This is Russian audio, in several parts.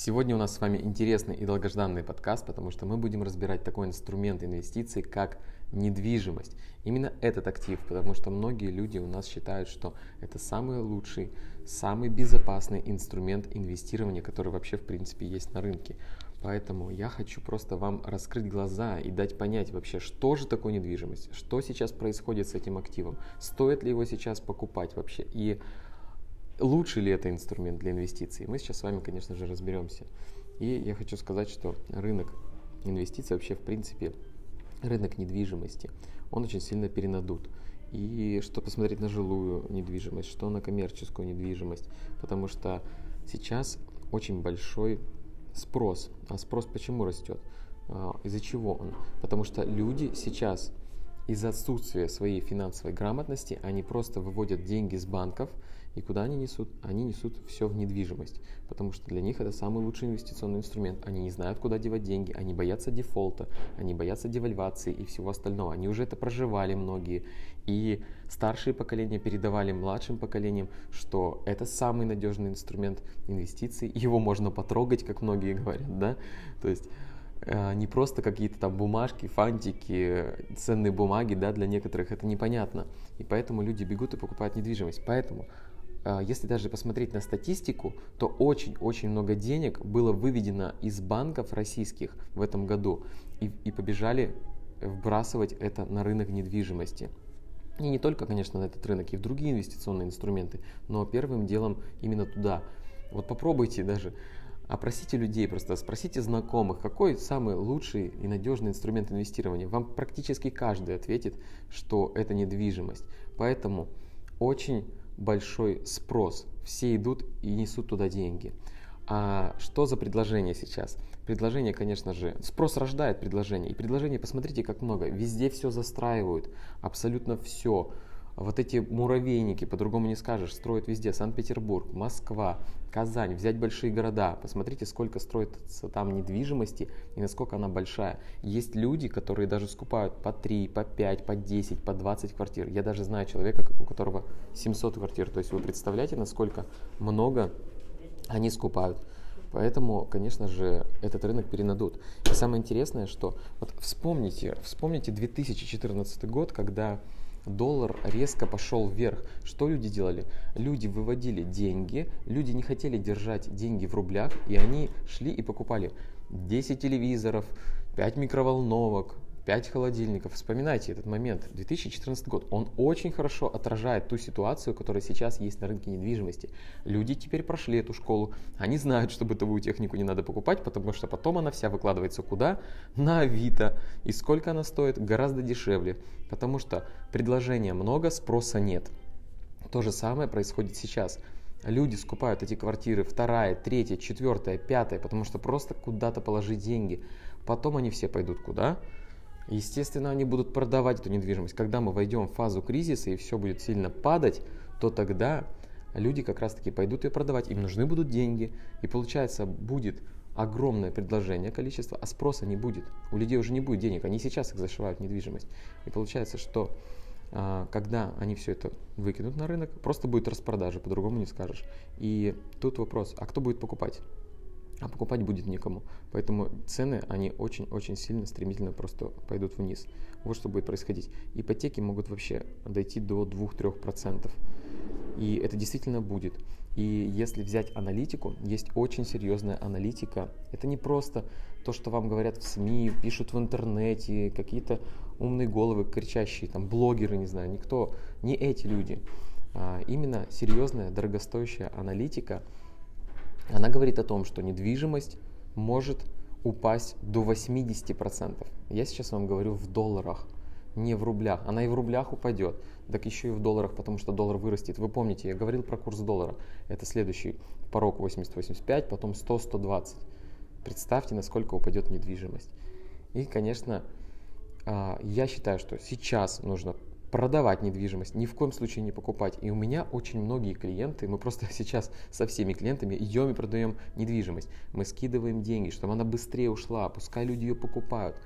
Сегодня у нас с вами интересный и долгожданный подкаст, потому что мы будем разбирать такой инструмент инвестиций, как недвижимость. Именно этот актив, потому что многие люди у нас считают, что это самый лучший, самый безопасный инструмент инвестирования, который вообще в принципе есть на рынке. Поэтому я хочу просто вам раскрыть глаза и дать понять вообще, что же такое недвижимость, что сейчас происходит с этим активом, стоит ли его сейчас покупать вообще и лучший ли это инструмент для инвестиций. Мы сейчас с вами, конечно же, разберемся. И я хочу сказать, что рынок инвестиций вообще, в принципе, рынок недвижимости, он очень сильно перенадут. И что посмотреть на жилую недвижимость, что на коммерческую недвижимость, потому что сейчас очень большой спрос. А спрос почему растет? А, из-за чего он? Потому что люди сейчас из-за отсутствия своей финансовой грамотности, они просто выводят деньги с банков, и куда они несут? Они несут все в недвижимость, потому что для них это самый лучший инвестиционный инструмент. Они не знают, куда девать деньги, они боятся дефолта, они боятся девальвации и всего остального. Они уже это проживали многие. И старшие поколения передавали младшим поколениям, что это самый надежный инструмент инвестиций. Его можно потрогать, как многие говорят, да? То есть э, не просто какие-то там бумажки, фантики, ценные бумаги, да, для некоторых это непонятно. И поэтому люди бегут и покупают недвижимость. Поэтому если даже посмотреть на статистику, то очень-очень много денег было выведено из банков российских в этом году и, и побежали вбрасывать это на рынок недвижимости. И не только, конечно, на этот рынок, и в другие инвестиционные инструменты, но первым делом именно туда. Вот попробуйте даже, опросите людей, просто спросите знакомых, какой самый лучший и надежный инструмент инвестирования. Вам практически каждый ответит, что это недвижимость. Поэтому очень большой спрос. Все идут и несут туда деньги. А что за предложение сейчас? Предложение, конечно же, спрос рождает предложение. И предложение, посмотрите, как много. Везде все застраивают, абсолютно все. Вот эти муравейники, по-другому не скажешь, строят везде. Санкт-Петербург, Москва, Казань, взять большие города. Посмотрите, сколько строится там недвижимости и насколько она большая. Есть люди, которые даже скупают по 3, по 5, по 10, по 20 квартир. Я даже знаю человека, у которого 700 квартир. То есть вы представляете, насколько много они скупают. Поэтому, конечно же, этот рынок перенадут. И самое интересное, что вот вспомните, вспомните 2014 год, когда доллар резко пошел вверх. Что люди делали? Люди выводили деньги, люди не хотели держать деньги в рублях, и они шли и покупали 10 телевизоров, 5 микроволновок, 5 холодильников. Вспоминайте этот момент, 2014 год. Он очень хорошо отражает ту ситуацию, которая сейчас есть на рынке недвижимости. Люди теперь прошли эту школу, они знают, что бытовую технику не надо покупать, потому что потом она вся выкладывается куда? На Авито. И сколько она стоит? Гораздо дешевле, потому что предложения много, спроса нет. То же самое происходит сейчас. Люди скупают эти квартиры вторая, третья, четвертая, пятая, потому что просто куда-то положить деньги. Потом они все пойдут куда? Естественно, они будут продавать эту недвижимость. Когда мы войдем в фазу кризиса и все будет сильно падать, то тогда люди как раз-таки пойдут ее продавать. Им нужны будут деньги. И получается, будет огромное предложение, количество, а спроса не будет. У людей уже не будет денег, они сейчас их зашивают недвижимость. И получается, что а, когда они все это выкинут на рынок, просто будет распродажа, по-другому не скажешь. И тут вопрос, а кто будет покупать? А покупать будет некому. Поэтому цены, они очень-очень сильно, стремительно просто пойдут вниз. Вот что будет происходить. Ипотеки могут вообще дойти до 2-3%. И это действительно будет. И если взять аналитику, есть очень серьезная аналитика. Это не просто то, что вам говорят в СМИ, пишут в интернете, какие-то умные головы кричащие, там блогеры, не знаю, никто, не эти люди. А именно серьезная, дорогостоящая аналитика – она говорит о том, что недвижимость может упасть до 80%. Я сейчас вам говорю в долларах, не в рублях. Она и в рублях упадет, так еще и в долларах, потому что доллар вырастет. Вы помните, я говорил про курс доллара. Это следующий порог 80-85, потом 100-120. Представьте, насколько упадет недвижимость. И, конечно, а, я считаю, что сейчас нужно продавать недвижимость, ни в коем случае не покупать. И у меня очень многие клиенты, мы просто сейчас со всеми клиентами идем и продаем недвижимость. Мы скидываем деньги, чтобы она быстрее ушла, пускай люди ее покупают.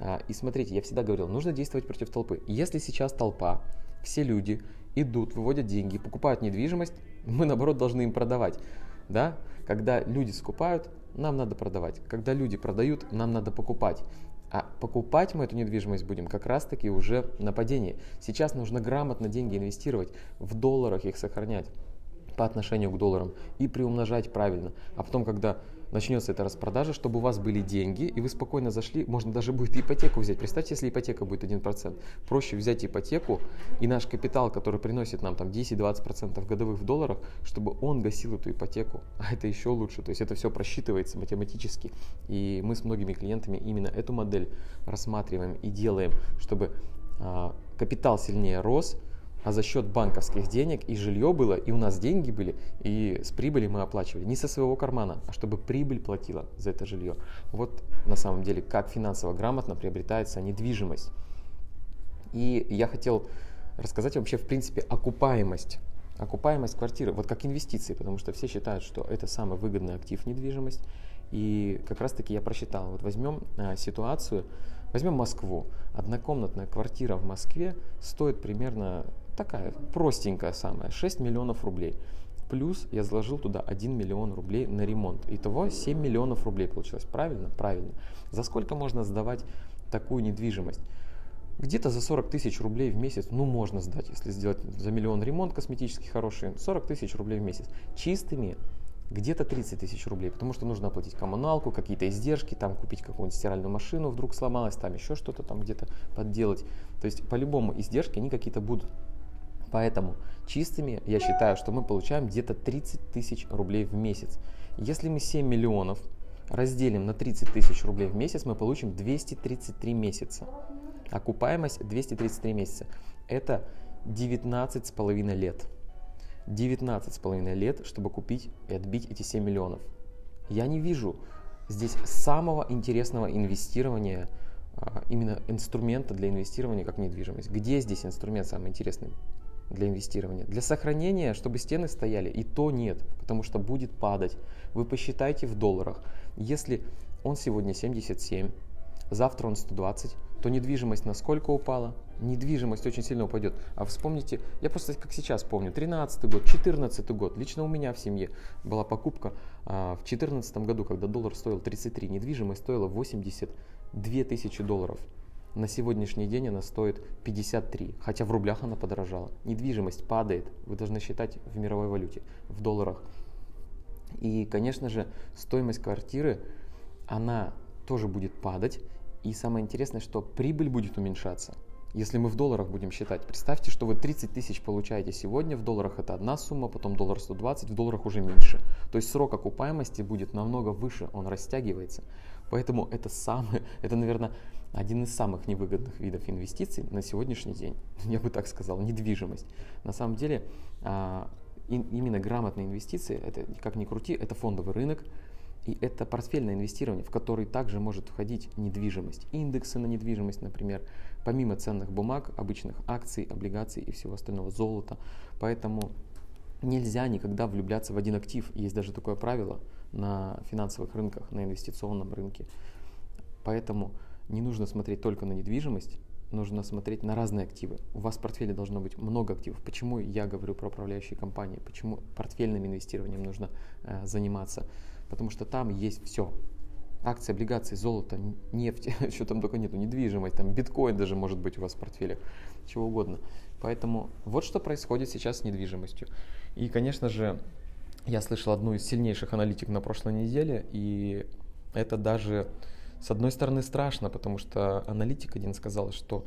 А, и смотрите, я всегда говорил, нужно действовать против толпы. Если сейчас толпа, все люди идут, выводят деньги, покупают недвижимость, мы наоборот должны им продавать. Да? Когда люди скупают, нам надо продавать. Когда люди продают, нам надо покупать. А покупать мы эту недвижимость будем как раз-таки уже на падении. Сейчас нужно грамотно деньги инвестировать, в долларах их сохранять по отношению к долларам и приумножать правильно. А потом, когда начнется эта распродажа, чтобы у вас были деньги, и вы спокойно зашли, можно даже будет ипотеку взять. Представьте, если ипотека будет 1%. Проще взять ипотеку, и наш капитал, который приносит нам там 10-20% годовых в долларах, чтобы он гасил эту ипотеку. А это еще лучше. То есть это все просчитывается математически. И мы с многими клиентами именно эту модель рассматриваем и делаем, чтобы а, капитал сильнее рос, а за счет банковских денег и жилье было, и у нас деньги были, и с прибыли мы оплачивали. Не со своего кармана, а чтобы прибыль платила за это жилье. Вот на самом деле, как финансово грамотно приобретается недвижимость. И я хотел рассказать вообще, в принципе, окупаемость. Окупаемость квартиры, вот как инвестиции, потому что все считают, что это самый выгодный актив недвижимость. И как раз таки я просчитал. Вот возьмем а, ситуацию, возьмем Москву. Однокомнатная квартира в Москве стоит примерно такая простенькая самая, 6 миллионов рублей. Плюс я заложил туда 1 миллион рублей на ремонт. Итого 7 миллионов рублей получилось. Правильно? Правильно. За сколько можно сдавать такую недвижимость? Где-то за 40 тысяч рублей в месяц, ну, можно сдать, если сделать за миллион ремонт косметический хороший, 40 тысяч рублей в месяц. Чистыми где-то 30 тысяч рублей, потому что нужно оплатить коммуналку, какие-то издержки, там купить какую-нибудь стиральную машину, вдруг сломалась, там еще что-то там где-то подделать. То есть по-любому издержки они какие-то будут. Поэтому чистыми я считаю, что мы получаем где-то 30 тысяч рублей в месяц. Если мы 7 миллионов разделим на 30 тысяч рублей в месяц, мы получим 233 месяца. Окупаемость 233 месяца. Это 19 с половиной лет. 19 с половиной лет, чтобы купить и отбить эти 7 миллионов. Я не вижу здесь самого интересного инвестирования, а, именно инструмента для инвестирования как недвижимость. Где здесь инструмент самый интересный? Для инвестирования. Для сохранения, чтобы стены стояли, и то нет, потому что будет падать. Вы посчитайте в долларах. Если он сегодня 77, завтра он 120, то недвижимость насколько упала? Недвижимость очень сильно упадет. А вспомните, я просто как сейчас помню, 13 год, 14 год, лично у меня в семье была покупка а, в 14 году, когда доллар стоил 33, недвижимость стоила 82 тысячи долларов. На сегодняшний день она стоит 53, хотя в рублях она подорожала. Недвижимость падает, вы должны считать в мировой валюте, в долларах. И, конечно же, стоимость квартиры, она тоже будет падать. И самое интересное, что прибыль будет уменьшаться. Если мы в долларах будем считать, представьте, что вы 30 тысяч получаете сегодня, в долларах это одна сумма, потом доллар 120, в долларах уже меньше. То есть срок окупаемости будет намного выше, он растягивается. Поэтому это самое, это, наверное, один из самых невыгодных видов инвестиций на сегодняшний день, я бы так сказал, недвижимость. На самом деле, а, именно грамотные инвестиции, это как ни крути, это фондовый рынок, и это портфельное инвестирование, в который также может входить недвижимость, индексы на недвижимость, например, помимо ценных бумаг, обычных акций, облигаций и всего остального, золота. Поэтому нельзя никогда влюбляться в один актив. Есть даже такое правило на финансовых рынках, на инвестиционном рынке. Поэтому не нужно смотреть только на недвижимость, нужно смотреть на разные активы. У вас в портфеле должно быть много активов. Почему я говорю про управляющие компании? Почему портфельным инвестированием нужно э, заниматься? Потому что там есть все. Акции, облигации, золото, нефть, что там только нету, недвижимость, там биткоин даже может быть у вас в портфеле, чего угодно. Поэтому вот что происходит сейчас с недвижимостью. И, конечно же, я слышал одну из сильнейших аналитик на прошлой неделе, и это даже с одной стороны страшно, потому что аналитик один сказал, что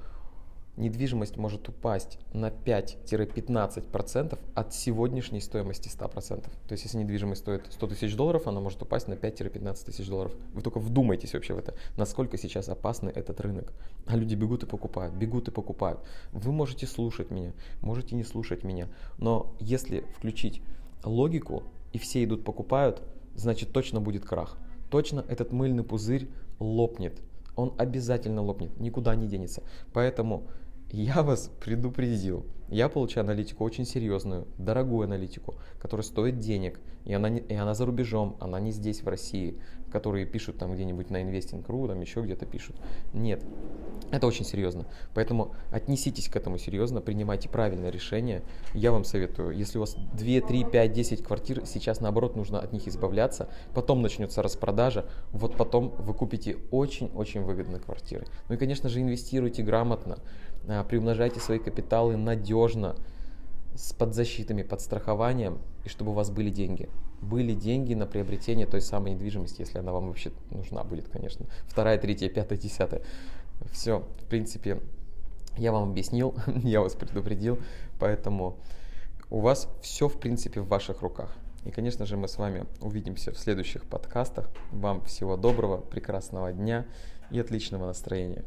недвижимость может упасть на 5-15% от сегодняшней стоимости 100%. То есть если недвижимость стоит 100 тысяч долларов, она может упасть на 5-15 тысяч долларов. Вы только вдумайтесь вообще в это, насколько сейчас опасный этот рынок. А люди бегут и покупают, бегут и покупают. Вы можете слушать меня, можете не слушать меня, но если включить логику и все идут покупают, значит точно будет крах. Точно этот мыльный пузырь лопнет. Он обязательно лопнет, никуда не денется. Поэтому я вас предупредил. Я получаю аналитику очень серьезную, дорогую аналитику, которая стоит денег. И она, не, и она за рубежом, она не здесь, в России, которые пишут там где-нибудь на Investing.ru, там еще где-то пишут. Нет. Это очень серьезно. Поэтому отнеситесь к этому серьезно, принимайте правильное решение. Я вам советую, если у вас 2, 3, 5, 10 квартир, сейчас наоборот нужно от них избавляться, потом начнется распродажа, вот потом вы купите очень-очень выгодные квартиры. Ну и, конечно же, инвестируйте грамотно, приумножайте свои капиталы надежно, с подзащитами, под страхованием, и чтобы у вас были деньги. Были деньги на приобретение той самой недвижимости, если она вам вообще нужна будет, конечно. Вторая, третья, пятая, десятая. Все, в принципе, я вам объяснил, я вас предупредил, поэтому у вас все, в принципе, в ваших руках. И, конечно же, мы с вами увидимся в следующих подкастах. Вам всего доброго, прекрасного дня и отличного настроения.